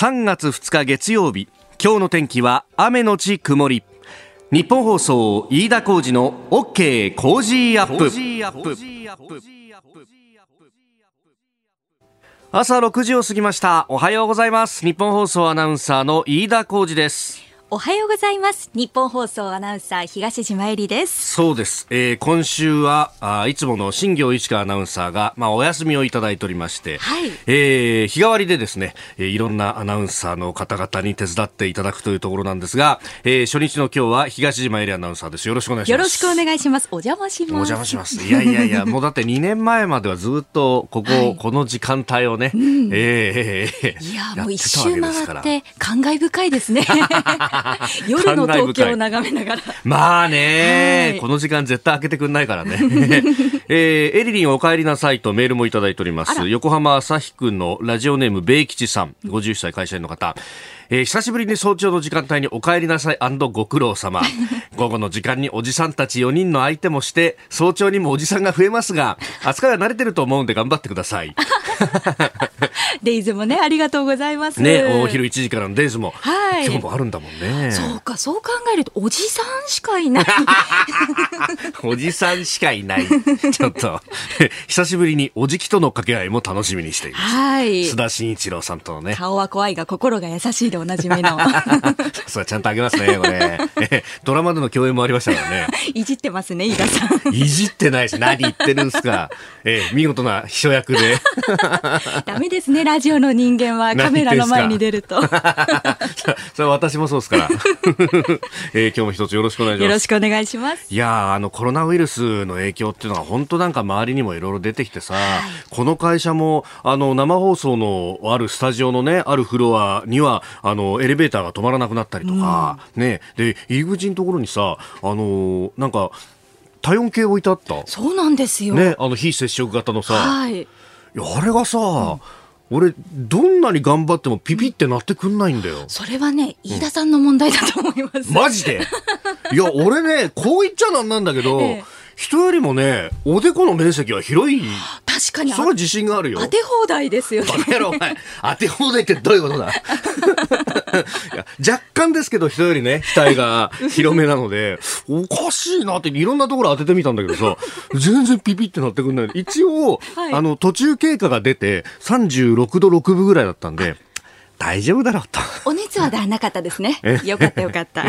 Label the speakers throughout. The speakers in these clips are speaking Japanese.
Speaker 1: 3月2日月曜日今日の天気は雨のち曇り。ニッポン放送飯田浩司の OK Cozy Up。朝6時を過ぎました。おはようございます。ニッポン放送アナウンサーの飯田浩司です。
Speaker 2: おはようございます。ニッポン放送アナウンサー東島衣里です。
Speaker 1: そうです。えー、今週はあ、いつもの新行市佳アナウンサーがまあお休みをいただいておりまして、はい、えー、日替わりでですね、えー、いろんなアナウンサーの方々に手伝っていただくというところなんですが、えー、初日の今日は東島衣里アナウンサーです。よろしくお願いします。
Speaker 2: よろしくお願いします。お邪魔します。お
Speaker 1: 邪魔します。いやいやいや、もうだって2年前まではずっとここ、はい、この時間帯をね、うん、え
Speaker 2: ー、えー、いやもう一周回って感慨深いですね。夜の東京を眺めながら。
Speaker 1: まあね、はい、この時間絶対開けてくんないからね。えー、エリリンお帰りなさいとメールもいただいております。横浜朝日区のラジオネーム米吉さん、51歳会社員の方。えー、久しぶりに早朝の時間帯にお帰りなさいご苦労様。午後の時間におじさんたち4人の相手もして、早朝にもおじさんが増えますが、扱いは慣れてると思うんで頑張ってください。
Speaker 2: デイズもね、ありがとうございます。
Speaker 1: ね、お昼1時からのデイズも、はい、今日もあるんだもんね。
Speaker 2: そうか、そう考えると、おじさんしかいない。
Speaker 1: おじさんしかいない。ちょっと、久しぶりにおじきとの掛け合いも楽しみにしています。はい。須田慎一郎さんとのね。
Speaker 2: 顔は怖いが心が優しいでおなじみの。
Speaker 1: そうちゃんとあげますね、これ。ドラマでの共演もありましたからね。
Speaker 2: いじってますね、飯田さ
Speaker 1: ん。いじってないし、何言ってるんですか。えー、見事な秘書役で。
Speaker 2: ダメですね、ラジオの人間はカメラの前に出ると。
Speaker 1: それ私もそうですから。えー、今日も一つよろしくお願いします。
Speaker 2: よろしくお願いします。
Speaker 1: いやあの、コロナウイルスの影響っていうのは本当なんか周りにもいろいろ出てきてさ、はい、この会社も、あの、生放送のあるスタジオのね、あるフロアには、あの、エレベーターが止まらなくなったりとか、うん、ね、で、入り口のところにさ、あの、なんか、体温計置いてあった？
Speaker 2: そうなんですよ。
Speaker 1: ね、あの非接触型のさ、はい、あれがさ、うん俺どんなに頑張ってもピピってなってくんないんだよ。
Speaker 2: それはね飯田さんの問題だと思います、
Speaker 1: うん、マジで？いや俺ねこう言っちゃなんなんだけど、ええ、人よりもねおでこの面積は広い。
Speaker 2: 確かに。
Speaker 1: それは自信があるよ。
Speaker 2: 当て放題ですよね。
Speaker 1: 当て放題ってどういうことだ？若干ですけど人よりね額が広めなのでおかしいなっていろんなところ当ててみたんだけどさ全然ピピってなってくんない。一応、はい、あの途中経過が出て36度6分ぐらいだったんで大丈夫だろうと。
Speaker 2: お熱はなかったですね。よかったよかった。い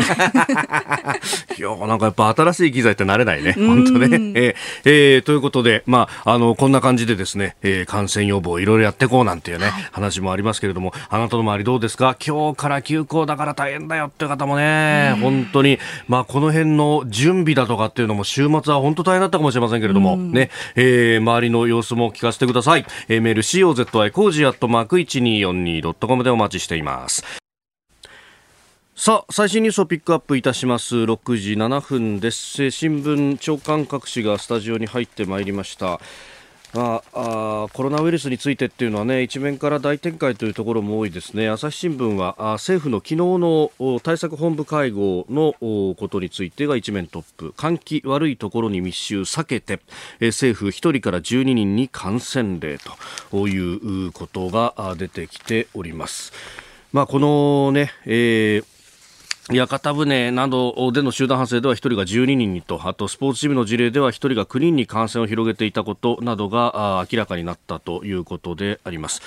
Speaker 1: や、なんかやっぱ新しい機材って慣れないね。本当ね。えー、えー、ということで、まあ、あの、こんな感じでですね、えー、感染予防いろいろやっていこうなんていうね、はい、話もありますけれども、あなたの周りどうですか？今日から休校だから大変だよっていう方もね、本当に、まあ、この辺の準備だとかっていうのも週末は本当大変だったかもしれませんけれども、ね、えー、周りの様子も聞かせてください。えー、メール COZY コージアットマーク 1242.com でお待ちしています。さあ、最新ニュースをピックアップいたします。6時7分です。新聞長官各紙がスタジオに入ってまいりました。あ、あコロナウイルスについてっていうのはね一面から大展開というところも多いですね朝日新聞はあ政府の昨日の対策本部会合のことについてが一面トップ換気悪いところに密集避けて、え政府1人から12人に感染例ということが出てきております。まあ、このね、えー屋形船などでの集団発生では1人が12人にとあとスポーツチームの事例では1人が9人に感染を広げていたことなどが明らかになったということであります、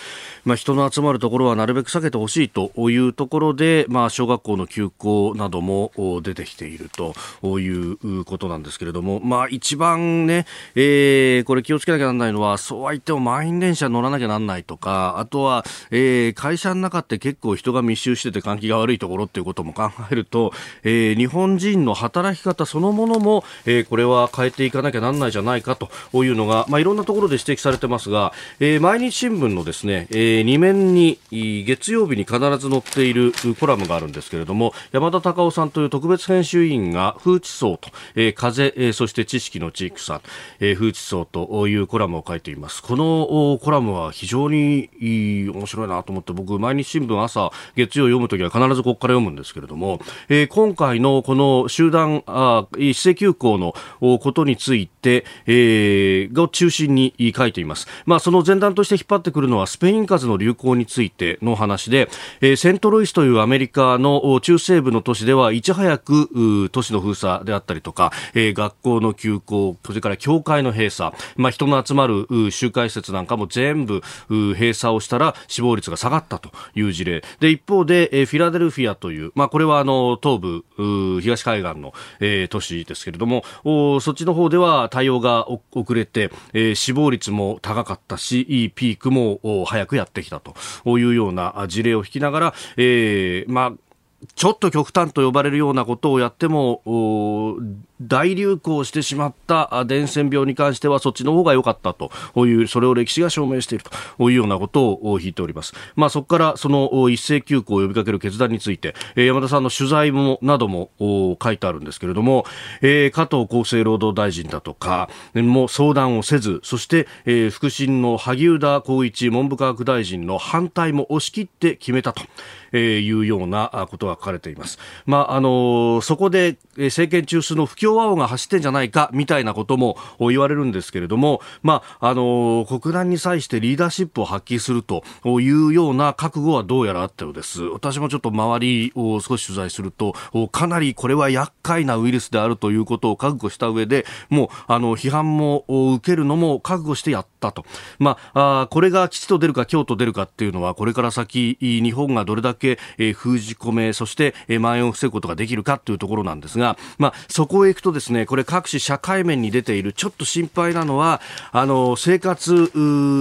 Speaker 1: まあ、人の集まるところはなるべく避けてほしいというところで、まあ、小学校の休校なども出てきているということなんですけれども、まあ、一番ね、えー、これ気をつけなきゃならないのはそうは言っても満員電車乗らなきゃならないとかあとは、えー、会社の中って結構人が密集してて換気が悪いところっていうことも考えると、えー、日本人の働き方そのものも、えー、これは変えていかなきゃなんないじゃないかというのが、まあ、いろんなところで指摘されてますが、えー、毎日新聞のですね、えー、2面に月曜日に必ず載っているコラムがあるんですけれども山田隆夫さんという特別編集委員が風地層と、えー、風、えー、そして知識の地域さん、えー、風地層というコラムを書いています。このコラムは非常に面白いなと思って僕毎日新聞朝月曜読むときは必ずここから読むんですけれども、えー、今回のこの集団あ一斉休校のことについて、えー、が中心に書いています。まあ、その前段として引っ張ってくるのはスペイン風邪の流行についての話で、えー、セントルイスというアメリカの中西部の都市ではいち早く都市の封鎖であったりとか、えー、学校の休校、それから教会の閉鎖、まあ、人の集まる集会施設なんかも全部閉鎖をしたら死亡率が下がったという事例。で、一方で、え、フィラデルフィアという、まあ、これはあの、東部、東海岸の、えー、都市ですけれども、おそっちの方では対応が遅れて、えー、死亡率も高かったし、いいピークも早くやってきたというような事例を引きながら、えー、まあ、ちょっと極端と呼ばれるようなことをやっても、大流行してしまった伝染病に関してはそっちの方が良かったという、それを歴史が証明しているというようなことを引いております。まあそこからその一斉休校を呼びかける決断について、山田さんの取材も、なども書いてあるんですけれども、加藤厚生労働大臣だとか、も相談をせず、そして、副審の萩生田光一文部科学大臣の反対も押し切って決めたと。えー、いうようなことが書かれています。まあ、あのそこで政権中枢の不協和音が走ってんじゃないかみたいなことも言われるんですけれども、まあ、あの国難に際してリーダーシップを発揮するというような覚悟はどうやらあったようです。私もちょっと周りを少し取材すると、かなりこれは厄介なウイルスであるということを覚悟した上で、もう、あの、批判も受けるのも覚悟してやったと。まあ、あこれが吉と出るか京と出るかっていうのは、これから先、日本がどれだけ、封じ込め、そして、えー、蔓延を防ぐことができるかというところなんですが、まあ、そこへ行くとですね、これ各種社会面に出ているちょっと心配なのは、あの、生活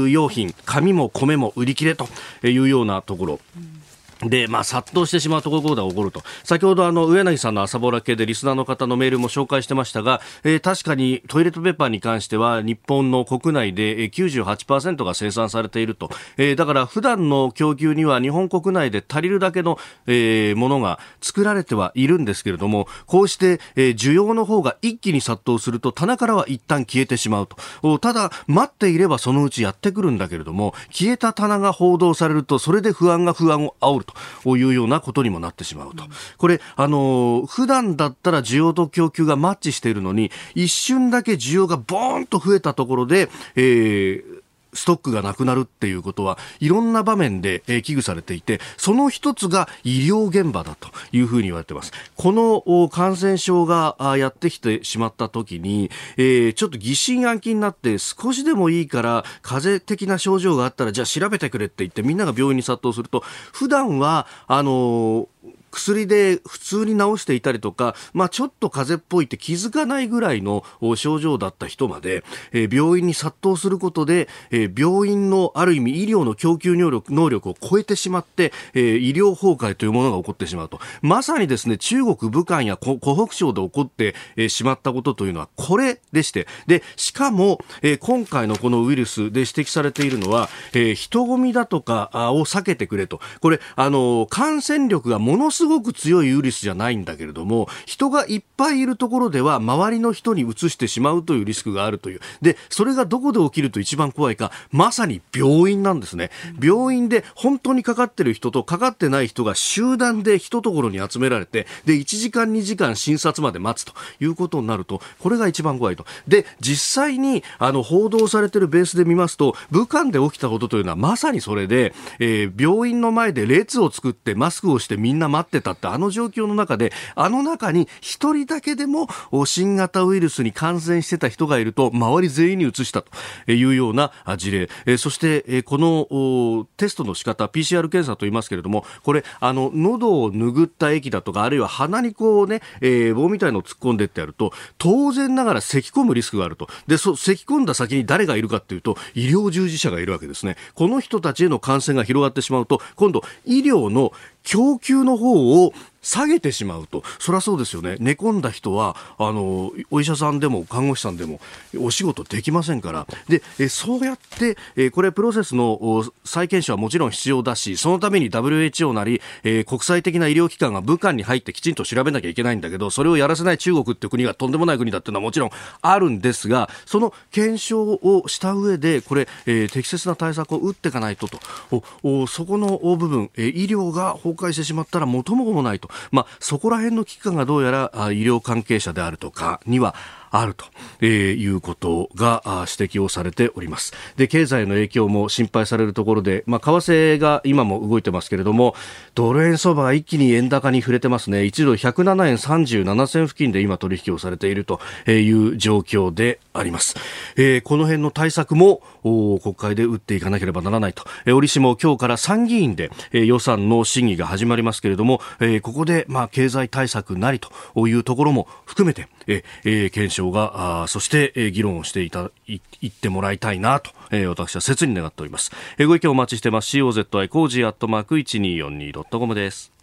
Speaker 1: 用品、紙も米も売り切れというようなところ。うんで、まあ、殺到してしまうところが起こると。先ほど、あの、上柳さんの朝ぼら系でリスナーの方のメールも紹介してましたが、えー、確かにトイレットペーパーに関しては、日本の国内で98%が生産されていると。えー、だから、普段の供給には日本国内で足りるだけの、えー、ものが作られてはいるんですけれども、こうして、えー、需要の方が一気に殺到すると、棚からは一旦消えてしまうと。ただ、待っていればそのうちやってくるんだけれども、消えた棚が報道されると、それで不安が不安を煽ると。というようなことにもなってしまうと。これ、あの、普段だったら需要と供給がマッチしているのに、一瞬だけ需要がボーンと増えたところで、えー、ストックがなくなるっていうことはいろんな場面で、え、危惧されていて、その一つが医療現場だというふうに言われています。この感染症がやってきてしまった時に、え、ちょっと疑心暗鬼になって少しでもいいから風邪的な症状があったらじゃあ調べてくれって言ってみんなが病院に殺到すると、普段は、あの薬で普通に治していたりとか、まあ、ちょっと風邪っぽいって気づかないぐらいの症状だった人まで、えー、病院に殺到することで、えー、病院のある意味医療の供給能力能力を超えてしまって、えー、医療崩壊というものが起こってしまうと。まさにですね、中国武漢や湖北省で起こって、しまったことというのはこれでして、で、しかも、えー、今回のこのウイルスで指摘されているのは、えー、人混みだとかを避けてくれと。これ、あの、感染力がものすすごく強いウイルスじゃないんだけれども、人がいっぱいいるところでは、周りの人に移してしまうというリスクがあるという。で、それがどこで起きると一番怖いか、まさに病院なんですね。病院で本当にかかってる人とかかってない人が集団で一ところに集められて、で、1時間2時間診察まで待つということになると、これが一番怖いと。で、実際に、あの、報道されてるベースで見ますと、武漢で起きたことというのはまさにそれで、えー、病院の前で列を作ってマスクをしてみんな待ってたってあの状況の中で、あの中に一人だけでも新型ウイルスに感染してた人がいると、周り全員に移したというような事例。そして、このテストの仕方、PCR 検査と言いますけれども、これ、あの、喉を拭った液だとか、あるいは鼻にこうね、棒みたいのを突っ込んでってやると、当然ながら咳き込むリスクがあると。で、そ、咳き込んだ先に誰がいるかっていうと、医療従事者がいるわけですね。この人たちへの感染が広がってしまうと、今度、医療の供給の方を下げてしまうと、そりゃそうですよね、寝込んだ人はあのお医者さんでも看護師さんでもお仕事できませんから、でえそうやって、えこれ、プロセスの再検証はもちろん必要だし、そのために WHO なり、え国際的な医療機関が武漢に入ってきちんと調べなきゃいけないんだけど、それをやらせない中国って国がとんでもない国だっていうのはもちろんあるんですが、その検証をした上で、これ、え適切な対策を打っていかないとと、おそこの部分、え医療が崩壊してしまったら元も子もないと。まあ、そこら辺の危機感がどうやら医療関係者であるとかにはあると、いうことが指摘をされております。で、経済の影響も心配されるところで、まあ、為替が今も動いてますけれども、ドル円相場が一気に円高に触れてますね。1ドル107円37銭付近で今取引をされているという状況であります。えー、この辺の対策も国会で打っていかなければならないと。折しも今日から参議院で、予算の審議が始まりますけれども、ここで、まあ、経済対策なりというところも含めて、えー、検証が、あそして、えー、議論をしていた、い、いってもらいたいなと、えー、私は切に願っております。えー、ご意見お待ちしてます。COZY コージーアットマーク 1242.com です。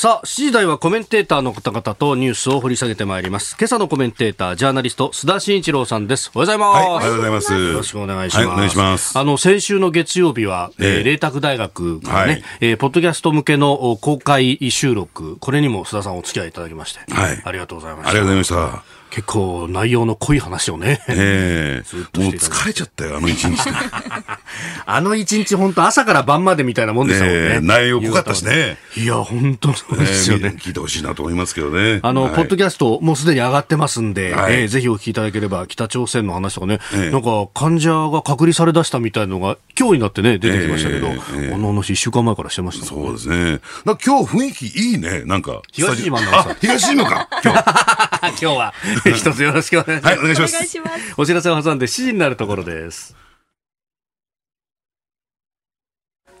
Speaker 1: さあ、7時台はコメンテーターの方々とニュースを掘り下げてまいります。今朝のコメンテーター、ジャーナリスト、須田慎一郎さんです。おはようございます。はい、お
Speaker 3: はようございます。
Speaker 1: よろしくお願いします。はい、
Speaker 3: お願いします。
Speaker 1: あの、先週の月曜日は、えー、麗澤大学がね、はい、えー、ポッドキャスト向けの公開収録、これにも須田さんお付き合いいただきまして、はい。ありがとうございました。
Speaker 3: ありがとうございました。
Speaker 1: 結構内容の濃い話をね。
Speaker 3: ええ ー、もう疲れちゃったよ、あの一日で。
Speaker 1: あの一日本当朝から晩までみたいなもんでしたもんね。
Speaker 3: 内容濃かったしね。
Speaker 1: いや、本当そうですよね、
Speaker 3: 聞いてほしいなと思いますけどね。
Speaker 1: あの、はい、ポッドキャストもうすでに上がってますんで、はい、えー、ぜひお聞きいただければ、北朝鮮の話とかね、えー、なんか患者が隔離されだしたみたいなのが今日になってね、出てきましたけど、えーえー、あの話一週間前からしてました、
Speaker 3: ね、そうですね。今日雰囲気いいね、なんか。
Speaker 1: 東島の
Speaker 3: 東島か、今日。
Speaker 1: 今日は、一つよろしくお願いします。はい、お願いします。お知らせを挟んで7時になるところです。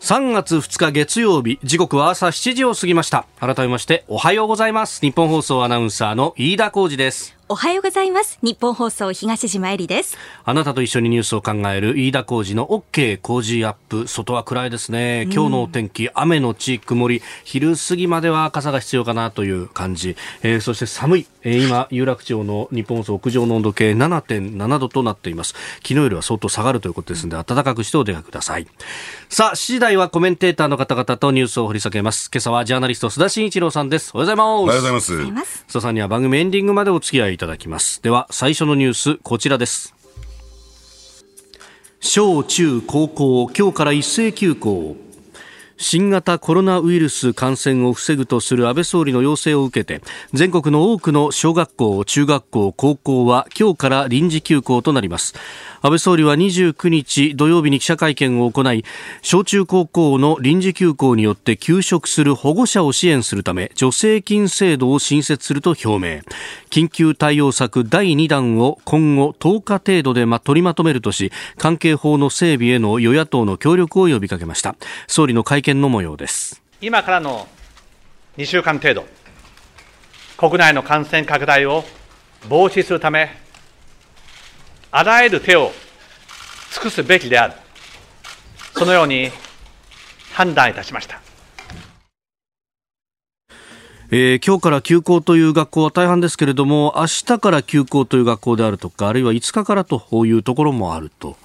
Speaker 1: 3月2日月曜日時刻は朝7時を過ぎました。改めましておはようございます。日本放送アナウンサーの飯田浩二です。
Speaker 2: おはようございます。日本放送東島えりです。
Speaker 1: あなたと一緒にニュースを考える飯田浩二の OK 工事アップ。外は暗いですね。今日のお天気、雨のち曇り。昼過ぎまでは傘が必要かなという感じ。えー、そして寒い。えー、今、有楽町の日本放送屋上の温度計7.7度となっています。昨日よりは相当下がるということですので、暖かくしてお出かけください。さあ、7時台はコメンテーターの方々とニュースを掘り下げます。今朝はジャーナリスト須田慎一郎さんです。おはようございます。お
Speaker 3: はようございます。
Speaker 1: 須田さんには番組エンディングまでお付き合いいただきます。では、最初のニュース、こちらです。小中高校、今日から一斉休校。新型コロナウイルス感染を防ぐとする安倍総理の要請を受けて全国の多くの小学校、中学校、高校は今日から臨時休校となります。安倍総理は29日土曜日に記者会見を行い小中高校の臨時休校によって休職する保護者を支援するため助成金制度を新設すると表明。緊急対応策第2弾を今後10日程度で取りまとめるとし関係法の整備への与野党の協力を呼びかけました。総理の会見の模様です
Speaker 4: 今からの2週間程度国内の感染拡大を防止するためあらゆる手を尽くすべきである、そのように判断いたしました。
Speaker 1: えー、今日から休校という学校は大半ですけれども明日から休校という学校であるとかあるいは5日からというところもあると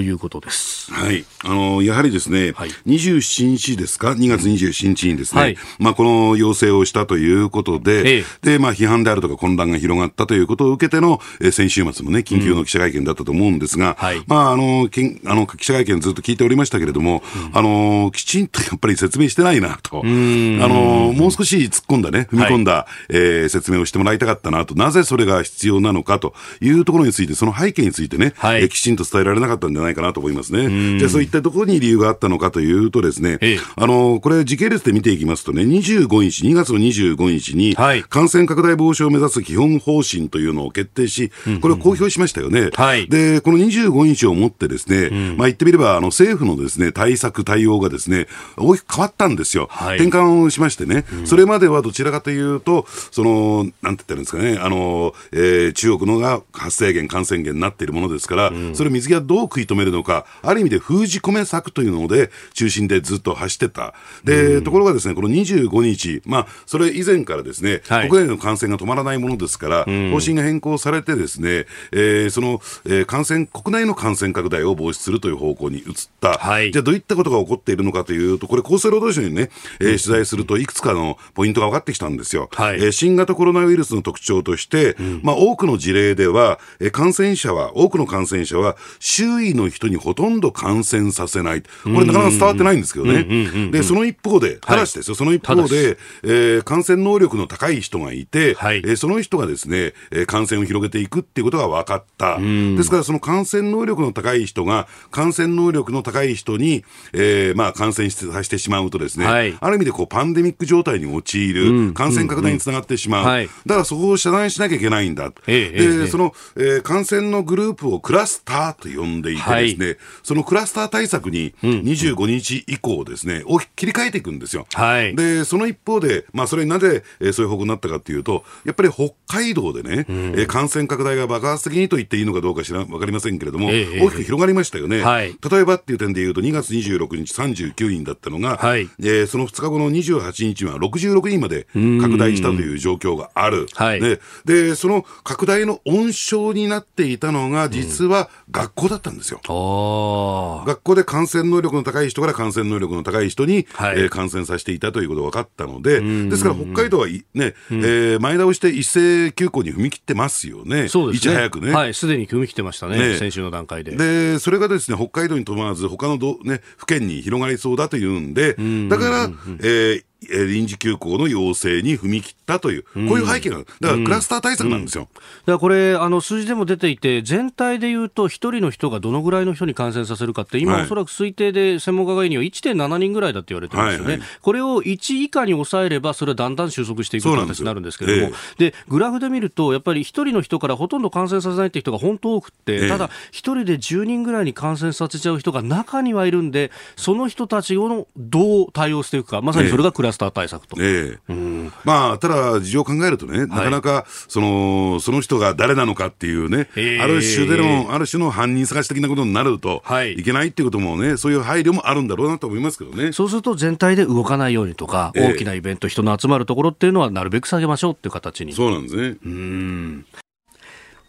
Speaker 1: いうことです。
Speaker 3: はい、あのやはりですね、はい、27日ですか、2月27日にですね、はい、まあこの要請をしたということで、ええ、でまあ批判であるとか混乱が広がったということを受けての、えー、先週末もね緊急の記者会見だったと思うんですが、うんはい、まああのけんあの記者会見ずっと聞いておりましたけれども、うん、あのきちんとやっぱり説明してないなと、あのもう少し突っ込んだね、踏み込んだ、はい、えー、説明をしてもらいたかったなと、なぜそれが必要なのかというところについて、その背景についてね、はい、えー、きちんと伝えられなかったんじゃないかなと思いますね。じゃあ、そういったところに理由があったのかというとですね、あの、これ時系列で見ていきますとね、25日、2月の25日に、感染拡大防止を目指す基本方針というのを決定し、これを公表しましたよね。はい、で、この25日をもってですね、うん、まあ言ってみれば、あの、政府のですね、対策、対応がですね、大きく変わったんですよ。はい、転換をしましてね、うん、それまではどちらかというと、その、なんて言ったらいいんですかね、あの、えー、中国のが発生源、感染源になっているものですから、うん、それを水際どう食い止めるのか、ある意味で封じ込め策というので、中心でずっと走ってた。で、うん、ところがですね、この25日、まあ、それ以前からですね、はい、国内の感染が止まらないものですから、うん、方針が変更されてですね、えー、その、えー、感染、国内の感染拡大を防止するという方向に移った。はい、じゃあどういったことが起こっているのかというと、これ厚生労働省にね、えー、取材するといくつかのポイントが分かってきたんですよ。はい、えー、新型コロナウイルスの特徴として、うん、まあ、多くの事例では、えー、感染者は、多くの感染者は、周囲の人にほとんど感染させない。これなかなか伝わってないんですけどね。で、その一方で、ただしですよ、はい、その一方で、えー、感染能力の高い人がいて、はい、えー、その人がですね、えー、感染を広げていくっていうことが分かった。ですから、その感染能力の高い人が、感染能力の高い人に、えー、まあ、感染させてしまうとですね、はい、ある意味でこう、パンデミック状態に陥る、うん、感染拡大につながってしまう。うん。うん、だからそこを遮断しなきゃいけないんだ。えー、で、その、えー、感染のグループをクラスターと呼んでいてですね、はい、そのクラスター対策に25日以降ですね、を切り替えていくんですよ。はい、で、その一方で、まあ、それなぜ、えー、そういう方向になったかというと、やっぱり北海道でね、うん、えー、感染拡大が爆発的にと言っていいのかどうか知らわかりませんけれども、えー、大きく広がりましたよね。はい、例えばっていう点でいうと、2月26日39人だったのが、はい、えー、その2日後の28日は66人まで拡大したという状況がある。はい、でで、その拡大の温床になっていたのが、実は学校だったんですよ。うん、学校で感染能力の高い人から感染能力の高い人に、はい、えー、感染させていたということが分かったので、ですから北海道はね、うん、えー、前倒して一斉休校に踏み切ってますよね。
Speaker 1: そうですね。
Speaker 3: いち早くね。
Speaker 1: はい、すでに踏み切ってましたね、ね先週の段階で。
Speaker 3: で、それがですね、北海道にとどまらず、他のど、ね、府県に広がりそうだというんで、だから、えー、臨時休校の要請に踏み切ったという、こういう背景が、だからクラスター対策なんですよ。うん、だか
Speaker 1: らこれ、あの数字でも出ていて、全体でいうと、1人の人がどのぐらいの人に感染させるかって、今、おそらく推定で専門家が言うには1.7人ぐらいだって言われてるんですよね、はいはい、これを1以下に抑えれば、それはだんだん収束していく形になるんですけれども、で、ええ、グラフで見ると、やっぱり1人の人からほとんど感染させないって人が本当多くて、え、ただ、1人で10人ぐらいに感染させちゃう人が中にはいるんで、その人たちをどう対応していくか、まさにそれがクラスター対策と。
Speaker 3: うん、まあ、ただ、事情を考えるとね、なかなか、その、その人が誰なのかっていうね、ある種での、ある種の犯人探し的なことになると、い、けないっていうこともね、そういう配慮もあるんだろうなと思いますけどね。
Speaker 1: そうすると、全体で動かないようにとか、大きなイベント、人の集まるところっていうのは、なるべく下げましょうっていう形に。
Speaker 3: そうなんですね。うん。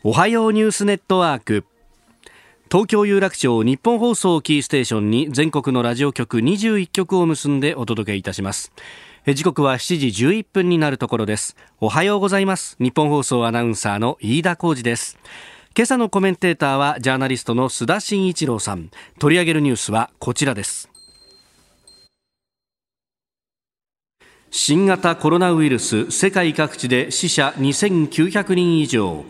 Speaker 1: おはようニュースネットワーク。東京有楽町日本放送キーステーションに全国のラジオ局21局を結んでお届けいたします。時刻は7時11分になるところです。おはようございます。日本放送アナウンサーの飯田浩二です。今朝のコメンテーターはジャーナリストの須田慎一郎さん。取り上げるニュースはこちらです。新型コロナウイルス世界各地で死者2900人以上。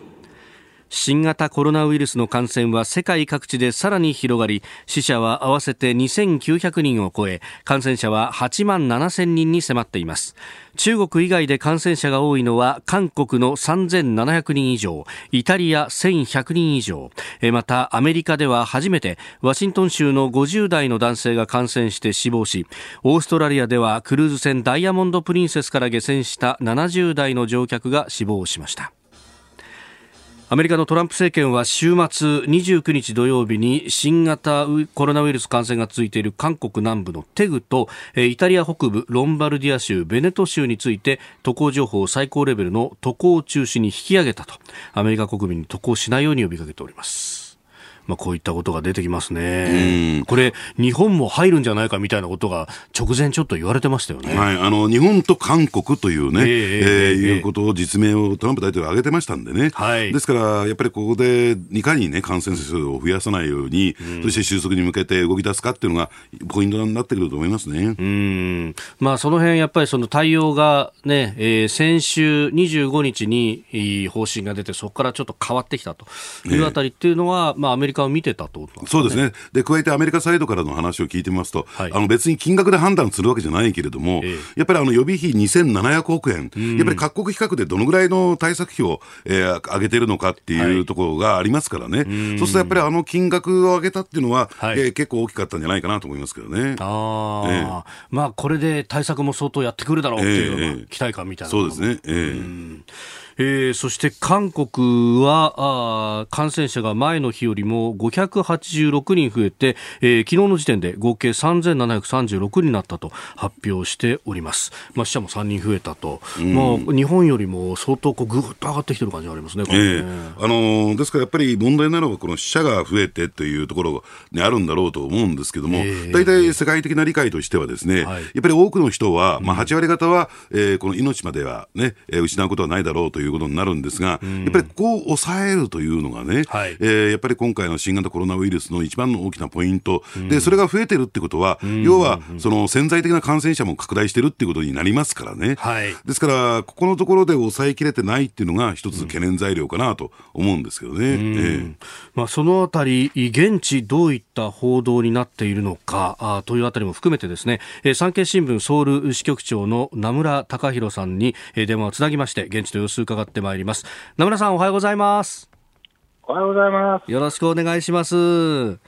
Speaker 1: 新型コロナウイルスの感染は世界各地でさらに広がり死者は合わせて2900人を超え感染者は8万7000人に迫っています。中国以外で感染者が多いのは韓国の3700人以上イタリア1100人以上。またアメリカでは初めてワシントン州の50代の男性が感染して死亡しオーストラリアではクルーズ船ダイヤモンド・プリンセスから下船した70代の乗客が死亡しました。アメリカのトランプ政権は週末29日土曜日に新型コロナウイルス感染が続いている韓国南部のテグとイタリア北部ロンバルディア州ベネト州について渡航情報を最高レベルの渡航中止に引き上げたと。アメリカ国民に渡航しないように呼びかけております。まあ、こういったことが出てきますね、これ、日本も入るんじゃないかみたいなことが、直前ちょっと言われてましたよね、
Speaker 3: はい、あの日本と韓国というね、えー、えー、いうことを実名をトランプ大統領挙げてましたんでね、はい、ですから、やっぱりここでいかに、ね、感染者数を増やさないように、うん、そして収束に向けて動き出すかっていうのが、ポイントになってくると思いますね。
Speaker 1: うん。まあ、その辺やっぱりその対応がね、えー、先週25日に方針が出て、そこからちょっと変わってきたというあたりっていうのは、まあ、アメリカを見てたと、ね、
Speaker 3: そうですね。で、加えてアメリカサイドからの話を聞いてみますと、はい、あの別に金額で判断するわけじゃないけれども、えー、やっぱりあの予備費2700億円、やっぱり各国比較でどのぐらいの対策費を、えー、上げてるのかっていうところがありますからね、はい、そうするとやっぱりあの金額を上げたっていうのは、はい、えー、結構大きかったんじゃないかなと思いますけどね。
Speaker 1: あえー、まあ、これで対策も相当やってくるだろうっていう期待感みたいな、
Speaker 3: そうですね、えー
Speaker 1: えー、そして韓国はあ感染者が前の日よりも586人増えて、えー、昨日の時点で合計3736人になったと発表しております。まあ、死者も3人増えたと、まあ、日本よりも相当こうぐっと上がってきてる感じがありますね。ね。え
Speaker 3: ー、あのー、ですからやっぱり問題なのはこの死者が増えてというところにあるんだろうと思うんですけども、大体、世界的な理解としてはですね、はい、やっぱり多くの人は、まあ、8割方は、えー、この命まではね、失うことはないだろうということになるんですが、やっぱりここを抑えるというのがね、はい、えー、やっぱり今回の新型コロナウイルスの一番の大きなポイント、でそれが増えてるってことは、要はその潜在的な感染者も拡大してるっていうことになりますからね、はい、ですから、ここのところで抑えきれてないっていうのが、一つ懸念材料かなと思うんですけどね。えー、
Speaker 1: まあ、そのあたり、現地、どういった報道になっているのかあというあたりも含めて、ですね、えー、産経新聞ソウル支局長の名村隆弘さんに、えー、電話をつなぎまして、現地の様子伺ってまいります。名村さん、おはようございます。
Speaker 5: おはようございます。
Speaker 1: よろしくお願いします。
Speaker 5: よ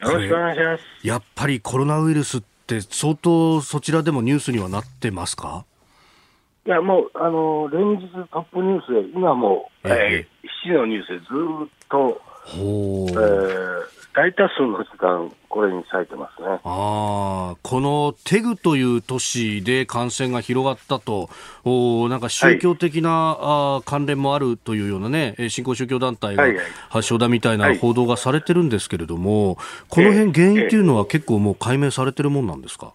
Speaker 5: ろしくお願いします。
Speaker 1: やっぱりコロナウイルスって相当そちらでもニュースにはなってますか？
Speaker 5: いや、もう、あの、連日トップニュースで、今も、えー、えー、7時のニュースでずっと、えー、大多数の時間、これに割いてますね。
Speaker 1: あこのテグという都市で感染が広がったと、おなんか宗教的な、はい、あ関連もあるというようなね、新興宗教団体が発祥だみたいな報道がされてるんですけれども、はい、この辺原因というのは結構もう解明されてるもんなんですか、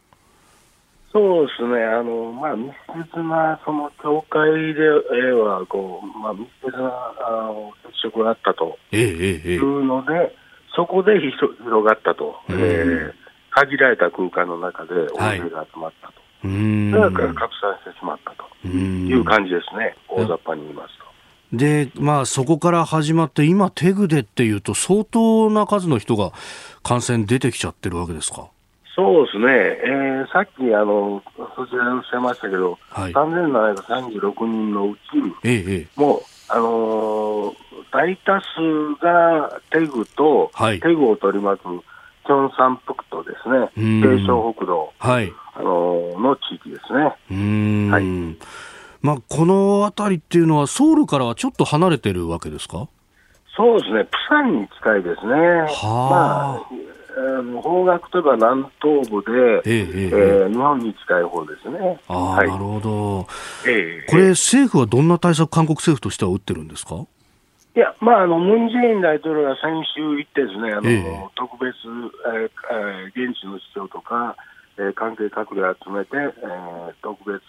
Speaker 5: そうですね、あのまあ、密接な、その教会ではこう、まあ、密接なあの接触があったというので、ええ。えそこで広がったと、えー、限られた空間の中で大勢が集まったと、はい、だから拡散してしまったと。いう感じですね、大雑把に言いますと。
Speaker 1: で、まあ、そこから始まって、今、テグでっていうと、相当な数の人が感染出てきちゃってるわけですか？
Speaker 5: そうですね、えー、さっきあのそちらにおっしゃいましたけど、はい、3736人のうち、ええ、もう、あのー、大多数がテグと、はい、テグを取り巻くチョンサンプクトですね、京尚北道、はい、あのの地域ですね。
Speaker 1: はい。まあ、この辺りっていうのは、ソウルからはちょっと離れてるわけですか？
Speaker 5: そうですね、プサンに近いですね。はあ、まあ、方角といえば南東部で、えええー、日本に近い方ですね。
Speaker 1: あはい、なるほど、ええ、これ、政府はどんな対策、韓国政府としては打ってるんですか？
Speaker 5: いや、まあ、あのムン・ジェイン大統領が先週行ってですね、あの、ええ、特別、えー、現地の市長とか、えー、関係閣僚を集めて、えー、特別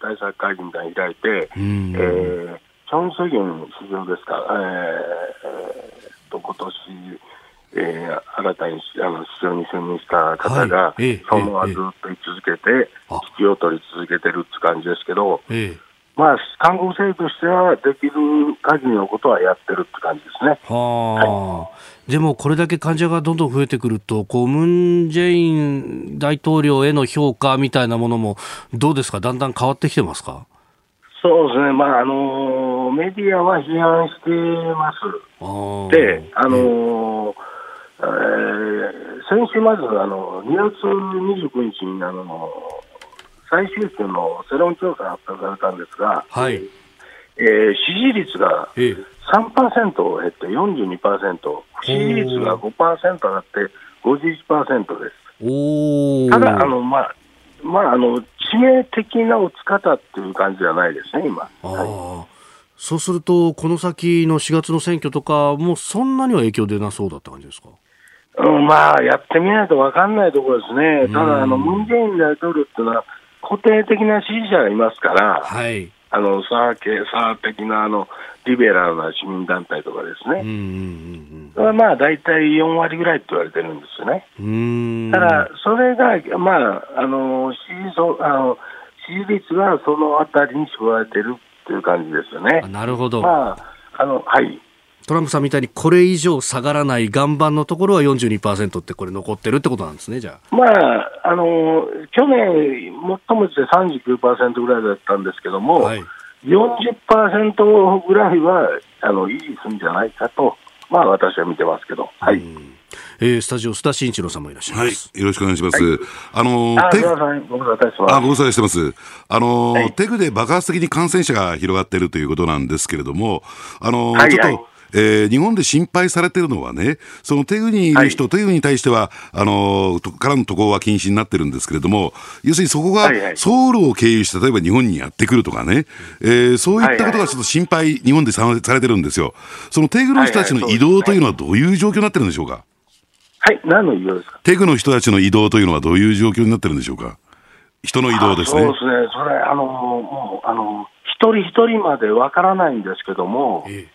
Speaker 5: 対策会議みたいに開いて、えー、チョン・ソギン市長ですか、えー、と今年えー、新たにあの市長に就任した方が、はい、そのままずっと言い続けて、引きを取り続けてるって感じですけど、えまあ、韓国政府としては、できる限りのことはやってるって感じですね。は
Speaker 1: はい、でも、これだけ患者がどんどん増えてくると、こうムン・ジェイン大統領への評価みたいなものも、どうですか、だんだん変わってきてますか？
Speaker 5: そうですね、まああのメディアは批判してます。で、あのーえー、先週まずあの2月29日にあの最終週の世論調査が発表されたんですが、はい、えー、支持率が3%減って42%、不支持率が5%上がって51%です。おただあの、まあまあ、あの致命的な落ち方っていう感じじゃないですね、今。はい、
Speaker 1: そうすると、この先の4月の選挙とかもそんなには影響出なそうだった感じですか？
Speaker 5: うん、まあ、やってみないと分かんないところですね、ただ、あのムン・ジェイン大統領っていうのは、固定的な支持者がいますから、はい、あのサー系、サー的なあのリベラルな市民団体とかですね、うんうんうん、まあ大体4割ぐらいって言われてるんですよね。ただ、それが、まあ、あの支持あの支持率がそのあたりに絞られてるっていう感じですよね。
Speaker 1: なるほど。
Speaker 5: まあ、あのはい。
Speaker 1: トランプさんみたいにこれ以上下がらない岩盤のところは42%ってこれ残ってるってことなんですね、じゃ
Speaker 5: あ。まあ、あの、去年、最もして39%ぐらいだったんですけども、はい、40%ぐらいはあの維持するんじゃないかと、まあ私は見てますけど、はい。
Speaker 1: えー、スタジオ須田慎一郎さんもいらっしゃいます。
Speaker 3: はい、よろしくお願いします。はい、
Speaker 5: あのー、テグ、ご無沙汰してます。
Speaker 3: あ、ご無沙汰してます。あのーはい、テグで爆発的に感染者が広がっているということなんですけれども、あのーはいはい、ちょっと、えー、日本で心配されてるのはね、そのテグにいる人、はい、テグに対しては、あのー、からの渡航は禁止になってるんですけれども、要するにそこがソウルを経由して、例えば日本にやってくるとかね、えー、そういったことがちょっと心配、日本でされてるんですよ。そのテグの人たちの移動というのはどういう状況になってるんでしょうか？
Speaker 5: はい、何の移動ですか？
Speaker 3: テグの人たちの移動というのはどういう状況になってるんでしょうか？人の移動ですね。
Speaker 5: そうですね、それ、あの、もう、あの、一人一人までわからないんですけども、ええ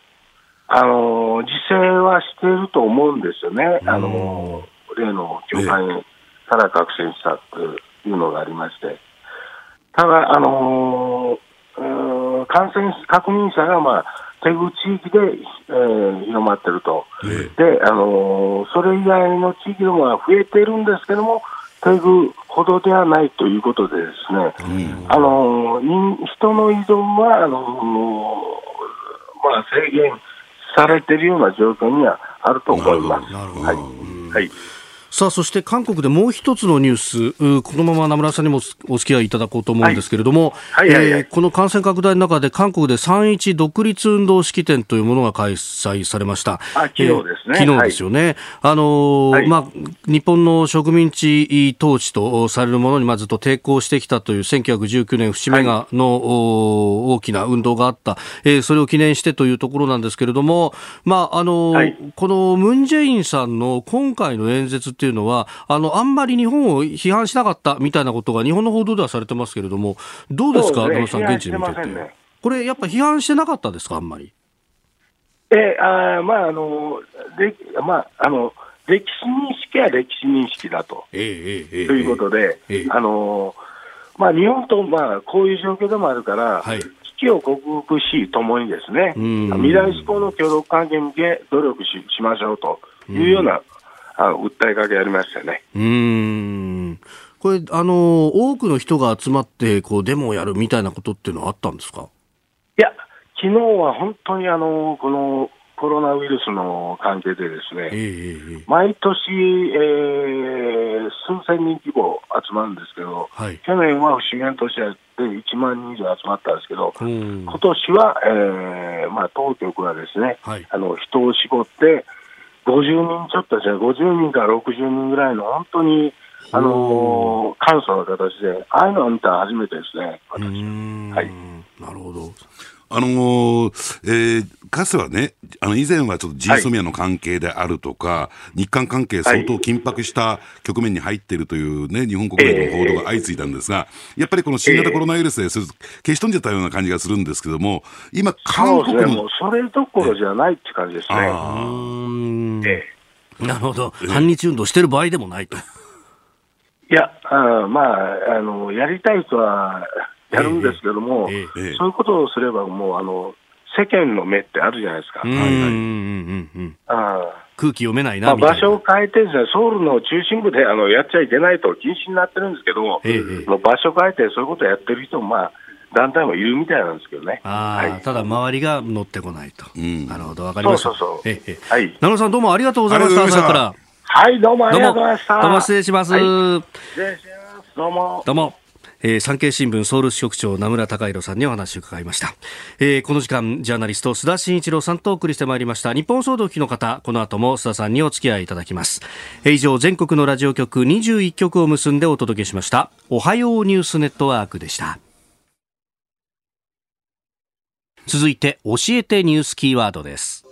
Speaker 5: あの自制はしていると思うんですよね、あの例の教会から確信したというのがありまして、ただ、あの感染確認者が、まあ、手口地域で、えー、広まっていると、であのそれ以外の地域でも増えているんですけども、テグほどではないということで、ですね、あの人の移動はあの、まあ、制限されているような状況にはあると思います。はい、はい
Speaker 1: さあそして韓国でもう一つのニュース、このまま名村さんにもお付き合いいただこうと思うんですけれども、この感染拡大の中で韓国で3.1独立運動式典というものが開催されました。
Speaker 5: 昨日ですね。
Speaker 1: 昨日ですよね。はい、あのーはい、まあ、日本の植民地統治とされるものにまずと抵抗してきたという1919年節目がの、大きな運動があった、えー、それを記念してというところなんですけれども、まあ、あのー、このムン・ジェインさんの今回の演説っていうのは、あの、あんまり日本を批判しなかったみたいなことが日本の報道ではされてますけれども、どうですか、野、ね、さん、現地で見てて、ね。これ、やっぱ批判してなかったですか、あんまり。
Speaker 5: えあまああのでまあ、あの歴史認識は歴史認識だと、えええということで、えあのまあ、日本と、まあ、こういう状況でもあるから、はい、危機を克服し、ともにですね、未来志向の協力関係に向け努力ししましょうというようなあの訴えかけやりましたね。
Speaker 1: うん。これ、あの、多くの人が集まって、こう、デモをやるみたいなことっていうのはあったんですか？
Speaker 5: いや、昨日は本当にあの、このコロナウイルスの関係でですね、えー、毎年、えー、数千人規模集まるんですけど、はい、去年は不思議な年やって1万人以上集まったんですけど、今年は、えーまあ、当局はですね、はい、あの人を絞って、50人ちょっとじゃ50人から60人ぐらいの本当に、あのー、簡素な形で、ああいうのを見たら初めてですね、私。はい。
Speaker 1: なるほど。
Speaker 3: あのー、えー、かつてはね、あの、以前はちょっとジーソミアの関係であるとか、はい、日韓関係相当緊迫した局面に入っているというね、日本国内での報道が相次いだんですが、やっぱりこの新型コロナウイルスで消し飛んじゃったような感じがするんですけども、今、韓国の。
Speaker 5: そ,、ね、それどころじゃないって感じですね。
Speaker 1: ええ、なるほど。反日運動してる場合でもないと。い
Speaker 5: や、あまあ、あの、やりたい人は、やるんですけども、えーえー、そういうことをすれば、もうあの世間の目ってあるじゃないですか。
Speaker 1: 空気読めないな、
Speaker 5: まあ、場所を変えてです、ね、ソウルの中心部であのやっちゃいけないと禁止になってるんですけども、えー、場所を変えてそういうことをやってる人も、まあ、団体もいるみたいなんですけどね。
Speaker 1: はい、ただ、周りが乗ってこないと。うん、なるほど、わかりました。
Speaker 5: そうそうそう。え
Speaker 1: え、はい。長野さん、どうもありがとうございました、朝から。
Speaker 5: はい、どうもありがとうございました。
Speaker 1: どうも失礼します。はい、失
Speaker 5: 礼します。どうも。
Speaker 1: どうも。えー、産経新聞ソウル支局長名村隆弘さんにお話を伺いました、えー、この時間ジャーナリスト須田慎一郎さんとお送りしてまいりました。日本総動機の方この後も須田さんにお付き合いいただきます、えー、以上全国のラジオ局21局を結んでお届けしました。おはようニュースネットワークでした。続いて教えてニュースキーワードです。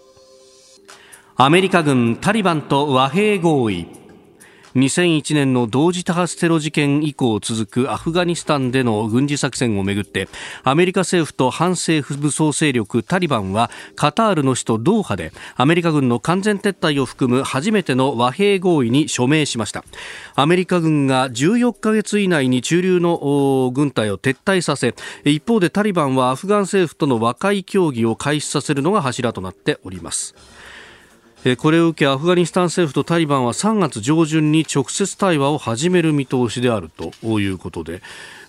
Speaker 1: アメリカ軍タリバンと和平合意。2001年の同時多発テロ事件以降続くアフガニスタンでの軍事作戦をめぐってアメリカ政府と反政府武装勢力タリバンはカタールの首都ドーハでアメリカ軍の完全撤退を含む初めての和平合意に署名しました。アメリカ軍が14ヶ月以内に駐留の軍隊を撤退させ一方でタリバンはアフガン政府との和解協議を開始させるのが柱となっております、これを受けアフガニスタン政府とタリバンは3月上旬に直接対話を始める見通しであるということで、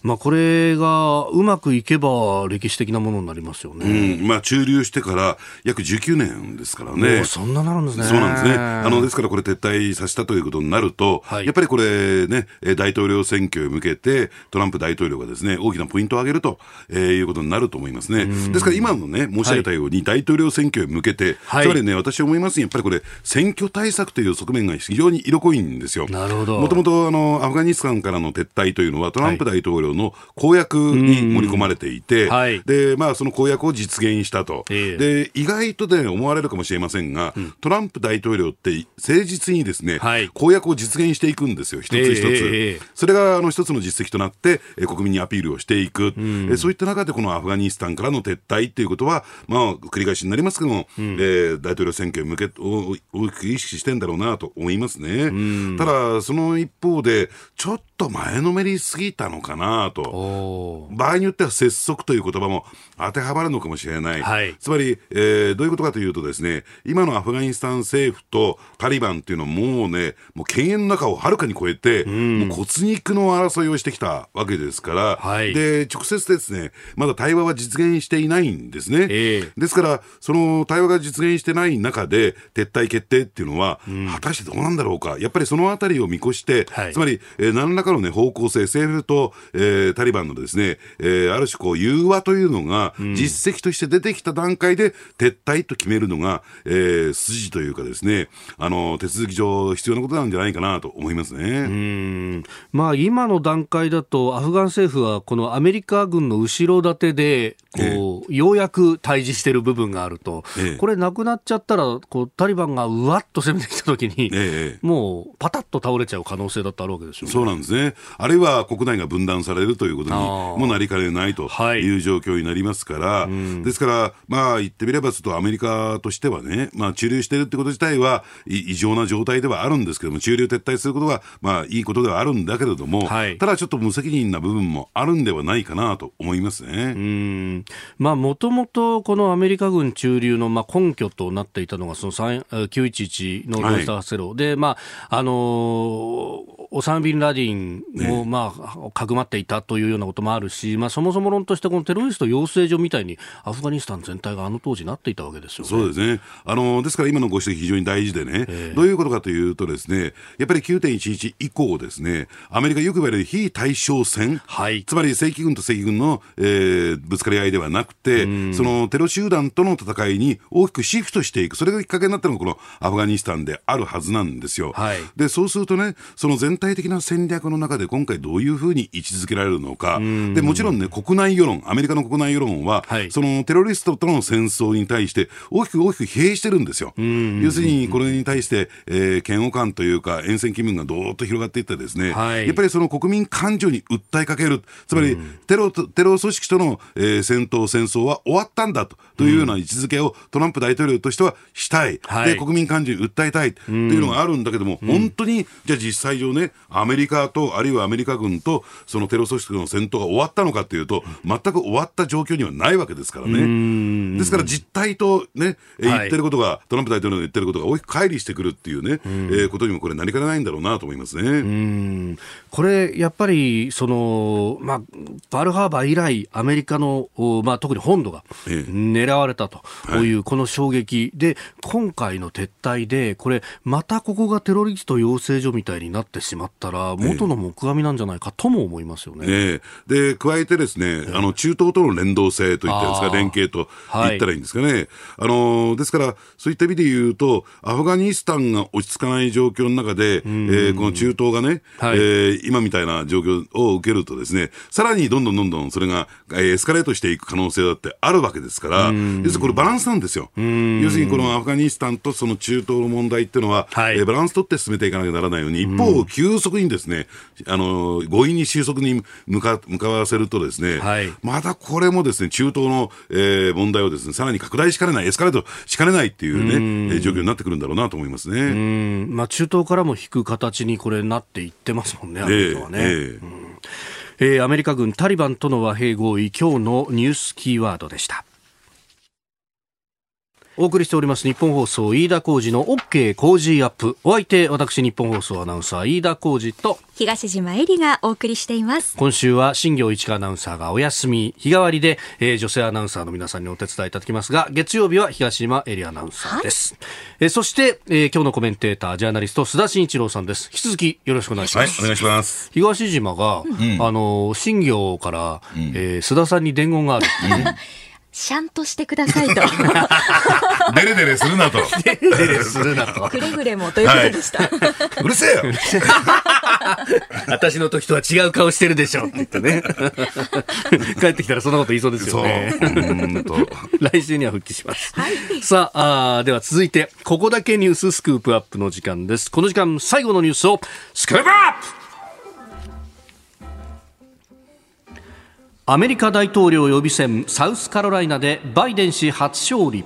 Speaker 1: まあ、これがうまくいけば歴史的なものになりますよね、
Speaker 3: うん、まあ、駐留してから約19年ですからね。
Speaker 1: そんななるんですね。
Speaker 3: そうなんですね。あの、ですからこれ撤退させたということになると、はい、やっぱりこれね、大統領選挙へ向けてトランプ大統領がですね、大きなポイントを挙げると、えー、いうことになると思いますね。ですから今のね、申し上げたように、大統領選挙へ向けて、はい、つまりね、私は思いますやっぱりこれ、選挙対策という側面が非常に色濃いんですよ。
Speaker 1: なるほど。
Speaker 3: もともとあの、アフガニスタンからの撤退というのは、トランプ大統領の公約に盛り込まれていて、はい、で、まあ、その公約を実現したと。えー、で、意外とね、思われるかもしれませんが、うん、トランプ大統領って誠実にですね、はい、公約を実現していくんですよ、一つ一つ。えー、それが、あの、一つの実績となって、え国民にアピールをしていく。うん、えそういった中で、このアフガニスタンからの撤退っていうことは、まあ、繰り返しになりますけども、うん、えー、大統領選挙に向け、大きく意識してんだろうなと思いますね。うん、ただ、その一方で、ちょっと前のめりすぎたのかなと。場合によっては拙速という言葉も当てはまるのかもしれない。はい、つまり、えー、どういうことかというとですね、今のアフガニスタン政府とタリバンっていうのはもうね、もう犬猿の中をはるかに超えて、うん、もう骨肉の争いをしてきたわけですから、はい、で、直接ですね、まだ対話は実現していないんですね。えー、ですから、その対話が実現してない中で、撤退決定っていうのは、うん、果たしてどうなんだろうか。やっぱりそのあたりを見越して、はい、つまり、えー、何らかのね、方向性、政府と、えー、タリバンのですね、えー、ある種こう、融和というのが、実績として出てきた段階で、撤退と決めるのが、えー、筋というかですね、あの、手続き上必要なことなんじゃないかなと思いますね。う
Speaker 1: ん。まあ、今の段階だと、アフガン政府は、このアメリカ軍の後ろ盾で、こう、ええ、ようやく対峙している部分があると、え、これなくなっちゃったら、こう、タリバンがうわっと攻めてきたときに、もう、パタッと倒れちゃう可能性だってあるわけですよね。
Speaker 3: そうなんですね。あるいは国内が分断されるということにもなりかねないとい。う状況になりますから、はい、ですから、まあ言ってみれば、ちょっとアメリカとしてはね、まあ駐留しているってこと自体は異常な状態ではあるんですけども、駐留撤退することは、まあいいことではあるんだけれども、はい、ただちょっと無責任な部分もあるんではないかなと思いますね。
Speaker 1: うん。まあもともとこのアメリカ軍駐留のまあ根拠となっていたのが、その911のロースターセロ、はい、で、まあ、あのーオサンビン・ラディンを、まあ、かくまっていたというようなこともあるし、まあ、そもそも論として、このテロリスト養成所みたいに、アフガニスタン全体があの当時なっていたわけですよ、ね、
Speaker 3: そうですね。あの、ですから今のご指摘非常に大事でね、えー、どういうことかというとですね、やっぱり9.11以降ですね、アメリカよく言われる非対称戦、はい、つまり正規軍と正規軍の、えー、ぶつかり合いではなくて、そのテロ集団との戦いに大きくシフトしていく、それがきっかけになったのがこのアフガニスタンであるはずなんですよ。はい、で、そうするとね、その全体的な戦略の中で今回どういうふうに位置づけられるのか、でもちろんね、国内世論、アメリカの国内世論は、はい、そのテロリストとの戦争に対して大きく大きく疲弊してるんですよ。要するに、これに対して、えー、嫌悪感というか、沿線気分がどーっと広がっていってですね、はい、やっぱりその国民感情に訴えかける、つまり、テロテロ組織との、えー、戦闘、戦争は終わったんだと。というような位置づけをトランプ大統領としてはしたい、はい、で国民感情に訴えたい。というのがあるんだけども、本当にじゃあ実際上ね、アメリカと、あるいはアメリカ軍とそのテロ組織の戦闘が終わったのかというと、全く終わった状況にはないわけですからね。ですから実態とね、言ってることが、トランプ大統領の言ってることが大きく乖離してくるっていうね、えー、ことにもこれなりかねないんだろうなと思いますね。
Speaker 1: これ、やっぱり、その、まあ、バルハーバー以来、アメリカの、まあ、特に本土が狙われたとい。う、この衝撃。で、今回の撤退で、これ、またここがテロリスト養成所みたいになってしまったら、元の木阿弥なんじゃないかとも思いますよね。
Speaker 3: えで、加えてですね、あの、中東との連動性といったんですか、連携と言ったらいいんですかね。はい、あの、ですから、そういった意味で言うと、アフガニスタンが落ち着かない状況の中で、えー、この中東がね、はい、えー、今みたいな状況を受けるとですね、さらにどんどんどんどんそれが、えー、エスカレートしていく可能性だってあるわけですから、要するにこれバランスなんですよ。要するにこのアフガニスタンとその中東の問題っていうのは、はい、えー、バランス取って進めていかなきゃならないように、一方、急速にですね、あの、強引に収束に向か向かわせるとですね、はい、またこれもですね、中東の、えー、問題をですね、さらに拡大しかねない、エスカレートしかねないっていうね、う状況になってくるんだろうなと思いますね。
Speaker 1: まあ、中東からも引く形にこれなっていってますもんね、アメリカはね。えーえーえー、アメリカ軍タリバンとの和平合意今日のニュースキーワードでしたお送りしております日本放送飯田浩二の OK 工事アップ。お相手私日本放送アナウンサー飯田浩二と。
Speaker 2: 東島えりがお送りしています。
Speaker 1: 今週は新業一華アナウンサーがお休み日替わりで、えー、女性アナウンサーの皆さんにお手伝いいただきますが月曜日は東島えりアナウンサーです、はい、えー、そして、えー、今日のコメンテータージャーナリスト須田慎一郎さんです。引き続きよろしくお願いします、
Speaker 3: はい、お願いします。
Speaker 1: 東島が、うん、あの新業から、うん、えー、須田さんに伝言がある、う ん
Speaker 2: シャンとしてくださいと。
Speaker 3: デレデレするなと。
Speaker 1: デレデレするなと。
Speaker 2: くれぐれもということでした。はい、
Speaker 3: うるせえよ。
Speaker 1: 私の時とは違う顔してるでしょって言ってね。帰ってきたらそんなこと言いそうですよね。来週には復帰します。はい、さああ、では続いて、ここだけニューススクープアップの時間です。この時間最後のニュースをスクープアップアメリカ大統領予備選サウスカロライナでバイデン氏初勝利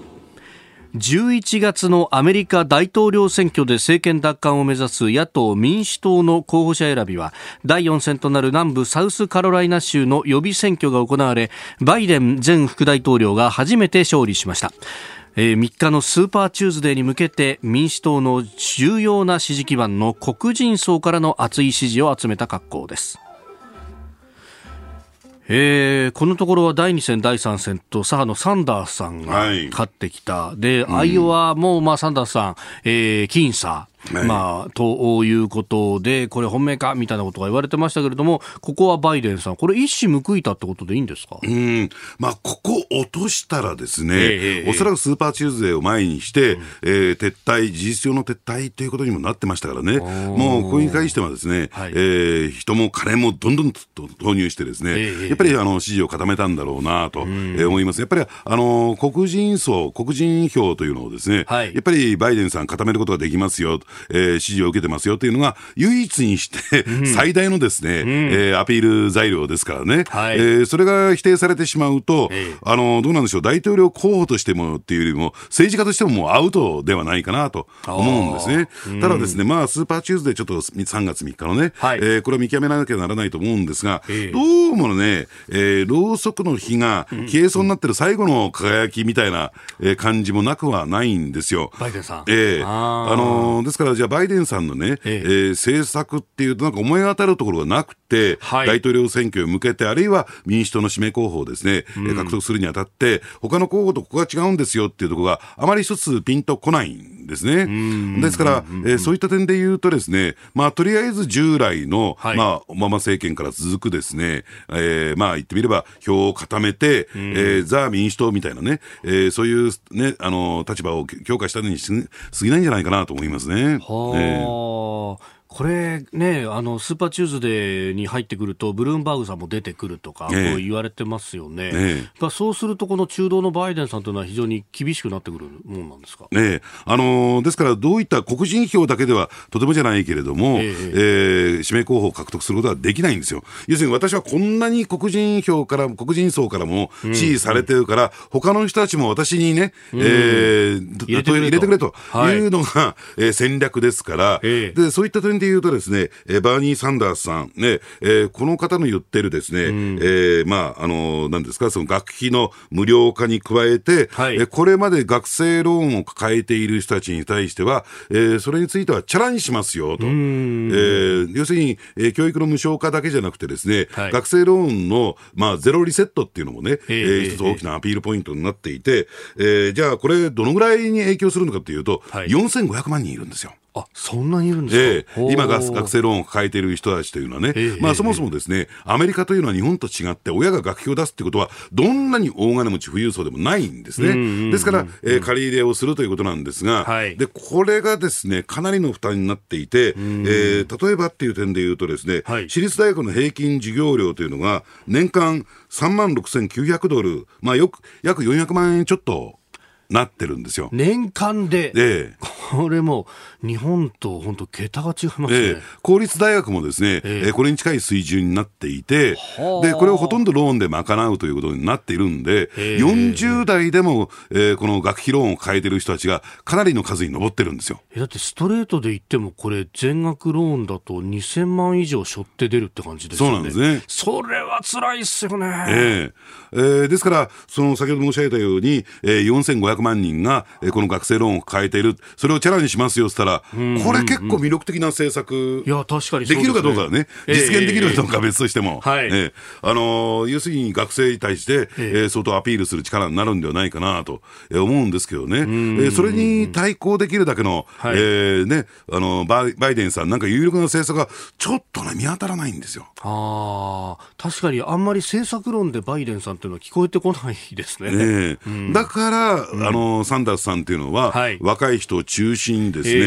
Speaker 1: 11月のアメリカ大統領選挙で政権奪還を目指す野党民主党の候補者選びは第4戦となる南部サウスカロライナ州の予備選挙が行われバイデン前副大統領が初めて勝利しました。3日のスーパーチューズデーに向けて民主党の重要な支持基盤の黒人層からの熱い支持を集めた格好です。えー、このところは第2戦、第3戦と左派のサンダースさんが勝ってきた、はい、で、アイオワも、まあ、サンダースさん、えー、僅差まあ、ということで、これ本命かみたいなことが言われてましたけれども、ここはバイデンさん、これ一矢報いたってことでいいんですか？
Speaker 3: うん。まあ、ここ落としたらですね、えー、おそらくスーパーチューズデーを前にして、うん、えー、撤退、事実上の撤退ということにもなってましたからね、もうこれに関してはですね、はい、えー、人も金もどんどんと投入してですね、えー、やっぱりあの支持を固めたんだろうなと、え思います。やっぱりあの黒人層、黒人票というのをですね、はい、やっぱりバイデンさん固めることができますよ。えー、支持を受けてますよというのが、唯一にして最大のですね、うん、えー、アピール材料ですからね、はい、えー、それが否定されてしまうと、あの、どうなんでしょう、大統領候補としてもっていうよりも、政治家としてももうアウトではないかなと思うんですね。ただですね、まあ、スーパーチューズデー、ちょっと3月3日のね、はい、えー、これは見極めなきゃならないと思うんですが、どうもね、えー、ろうそくの火が消えそうになってる最後の輝きみたいな、えー、感じもなくはないんですよ。
Speaker 1: バイデンさん。
Speaker 3: ええ。ー、あのー、ですから、じゃあ、バイデンさんのね、ええ。ー、政策っていうと、なんか思い当たるところがなくて、はい、大統領選挙へ向けて、あるいは民主党の指名候補をですね、うん、獲得するにあたって、他の候補とここが違うんですよっていうところがあまり一つピンとこないんですね。ですから、えー、そういった点で言うとですね、まあ、とりあえず従来の、はい、まあ、オバマ政権から続くですね、えー、まあ、言ってみれば、票を固めて、えー、ザ・民主党みたいなね、えー、そういうね、あの、立場を強化したのに過ぎないんじゃないかなと思いますね。は
Speaker 1: あ、えーこれね、あの、スーパーチューズデーに入ってくると、ブルームバーグさんも出てくるとか、こう言われてますよね。ええ、そうすると、この中道のバイデンさんというのは非常に厳しくなってくるものなんですか？
Speaker 3: ねあのー、ですから、どういった黒人票だけではとてもじゃないけれども、えええー、指名候補を獲得することはできないんですよ。要するに私はこんなに黒人票から、黒人層からも支持されてるから、うん、他の人たちも私にね、うん、えー、入れてくれと。い。うのが、はい、えー、戦略ですから、で、そういった点で言うとですね、えー、バーニー・サンダースさん、ね、えー、この方の言ってるですね、うん、えー、まあ、あの、なんですか、その学費の無料化に加えて、はい、えこれまで学生ローンを抱えている人たちに対しては、えー、それについてはチャラにしますよと。えー、要するに、えー、教育の無償化だけじゃなくてですね、はい、学生ローンの、まあ、ゼロリセットっていうのもね、えー、一つ大きなアピールポイントになっていて、えー、じゃあこれどのぐらいに影響するのかというと、はい、4500万人いるんですよ。
Speaker 1: あそんなにいるんです
Speaker 3: か、えー、今が学生ローンを抱えている人たちというのはね、えー、まあ、そもそもですね、アメリカというのは日本と違って、親が学費を出すってことは、どんなに大金持ち、富裕層でもないんですね。ですから、えー、借り入れをするということなんですが、はい、でこれがですね、かなりの負担になっていて、えー、例えばっていう点で言うとですね、はい、私立大学の平均授業料というのが、年間3万6900ドル、まあ、よく約400万円ちょっとなってるんですよ。
Speaker 1: 年間で、ええ、これも日本と本当、桁が違いますね、ええ、
Speaker 3: 公立大学もですね、ええ。これに近い水準になっていて、でこれをほとんどローンで賄うということになっているんで、40代でも、えー、この学費ローンを変えてる人たちがかなりの数に上ってるんですよ。
Speaker 1: だってストレートで言っても、これ、全額ローンだと2000万以上背負って出るって感じですよね。そうなんですね。それは辛いっすよね。
Speaker 3: ええ。えー、ですから、その先ほど申し上げたように、えー、4500 300万人が、えこの学生ローンを抱えている、それをチャラにしますよって言ったら、これ結構魅力的な政策、
Speaker 1: いや確かに
Speaker 3: できるかどうかはね、
Speaker 1: えー
Speaker 3: 実現できるかどうかは別としても、
Speaker 1: はい。
Speaker 3: えーあのー要するに学生に対して、えー相当アピールする力になるんではないかなと、えー思うんですけどね、えーそれに対抗できるだけの、
Speaker 1: はい。
Speaker 3: えーね、あのバイバイデンさん、なんか有力な政策がちょっとね、見当たらないんですよ。
Speaker 1: ああ確かにあんまり政策論でバイデンさんっていうのは聞こえてこないですね。
Speaker 3: え。えだから、あのサンダースさんっていうのは、
Speaker 1: はい。
Speaker 3: 若い人を中心にですね、
Speaker 1: ええ
Speaker 3: え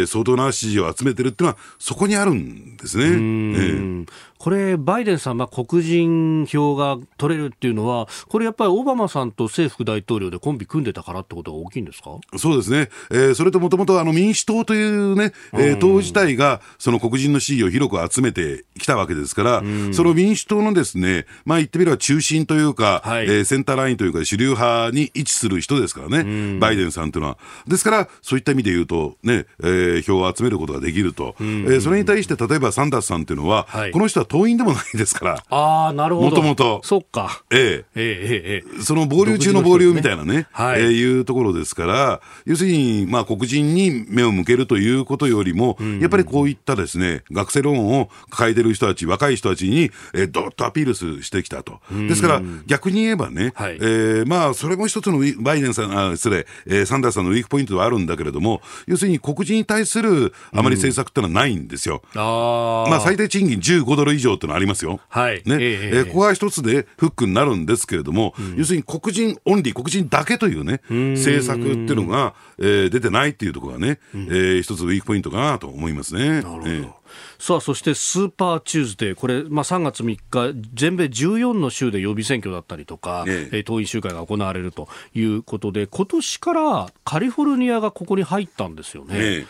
Speaker 1: え
Speaker 3: ー相当な支持を集めてるっていうのは、そこにあるんですね。え
Speaker 1: うんこれ、バイデンさん、まあ、黒人票が取れるっていうのは、これやっぱりオバマさんと政副大統領でコンビ組んでたからってことが大きいんですか？
Speaker 3: えそうですね、えーそれともともと民主党というね、えー党自体がその黒人の支持を広く集めてきたわけですから、その民主党のですね、まあ言ってみれば中心というか、
Speaker 1: はい。
Speaker 3: えーセンターラインというか主流派に位置する人ですからね、バイデンさんというのは。ですから、そういった意味で言うと、ね、えー票を集めることができると。えーそれに対して、例えばサンダースさんというのは、
Speaker 1: はい。
Speaker 3: この人は党員でもないですから、
Speaker 1: ああ、なるほど。
Speaker 3: もともと
Speaker 1: そっか。
Speaker 3: ええ
Speaker 1: ええええ
Speaker 3: その暴流中の暴流みたいなね、
Speaker 1: はい
Speaker 3: えーいうところですから、要するに、まあ、黒人に目を向けるということよりも、やっぱりこういったですね、学生ローンを抱えてる人たち、若い人たちに、えー、どっとアピールしてきたと。ですから、逆に言えばね、
Speaker 1: はい
Speaker 3: えーまあ、それも一つのバイデンさん、あ失礼、えーサンダースさんのウィークポイントではあるんだけれども、要するに黒人に対するあまり政策ってのはないんですよ。
Speaker 1: ああ。
Speaker 3: まあ、最低賃金15ドル以上ってのありますよ。
Speaker 1: はい
Speaker 3: ね。
Speaker 1: ええ
Speaker 3: えーここが一つでフックになるんですけれども、要するに黒人オンリー、黒人だけというね、政策っていうのが、えー出てないっていうところがね、えー一つウィークポイントかなと思いますね。なるほど。
Speaker 1: さあそしてスーパーチューズデー、これ、まあ、3月3日、全米14の州で予備選挙だったりとか、
Speaker 3: ええ
Speaker 1: えー党員集会が行われるということで、今年からカリフォルニアがここに入ったんですよね。
Speaker 3: え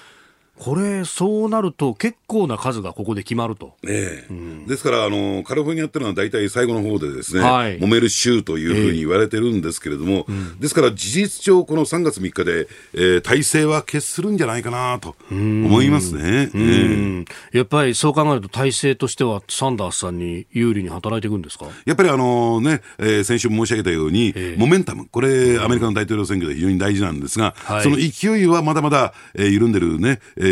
Speaker 1: これ、そうなると、結構な数がここで決まると。
Speaker 3: ええ。ですからあの、カリフォルニアっていうのは大体最後の方でですね、
Speaker 1: はい。
Speaker 3: 揉める州というふうに言われてるんですけれども、ですから事実上、この3月3日で、えー大勢は決するんじゃないかなと思いますね。ええ。
Speaker 1: うんやっぱりそう考えると、大勢としてはサンダースさんに有利に働いていくんですか？
Speaker 3: やっぱりあのね、えー先週も申し上げたように、
Speaker 1: ええ。
Speaker 3: モメンタム、これ、アメリカの大統領選挙で非常に大事なんですが、
Speaker 1: はい。
Speaker 3: その勢いはまだまだ、えー緩んでるね、えー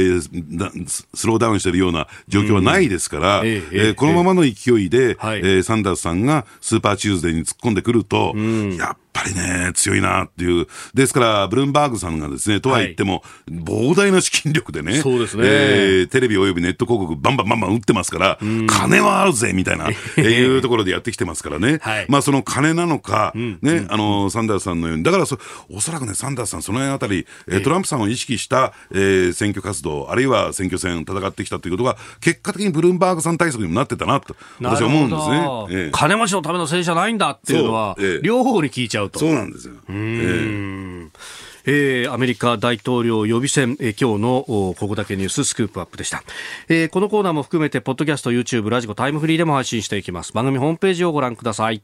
Speaker 3: だススローダウンしてるような状況はないですから、
Speaker 1: え
Speaker 3: このままの勢いで、
Speaker 1: はい。
Speaker 3: えーサンダースさんがスーパーチューズデーに突っ込んでくると、やっぱりね、強いなっていう。ですから、ブルームバーグさんがですね、とは言っても、膨大な資金力でね、
Speaker 1: そうですね。
Speaker 3: えーテレビおよびネット広告バンバンバンバン打ってますから、金はあるぜみたいな、えーいうところでやってきてますからね。
Speaker 1: はい。
Speaker 3: まあその金なのか、ね、あの、サンダースさんのように、だからそ、おそらくね、サンダースさん、その辺あたり、えートランプさんを意識した、えー選挙活動、あるいは選挙戦戦ってきたということが、結果的にブルームバーグさん対策にもなってたなと、私は思うんですね。ええ。
Speaker 1: 金持ちのための政治じゃないんだっていうのは、両方に聞いちゃうと。
Speaker 3: そうなんですよ。ええ
Speaker 1: えーアメリカ大統領予備選、えー今日のおここだけニューススクープアップでした、えーこのコーナーも含めてポッドキャスト YouTube ラジコタイムフリーでも配信していきます。番組ホームページをご覧ください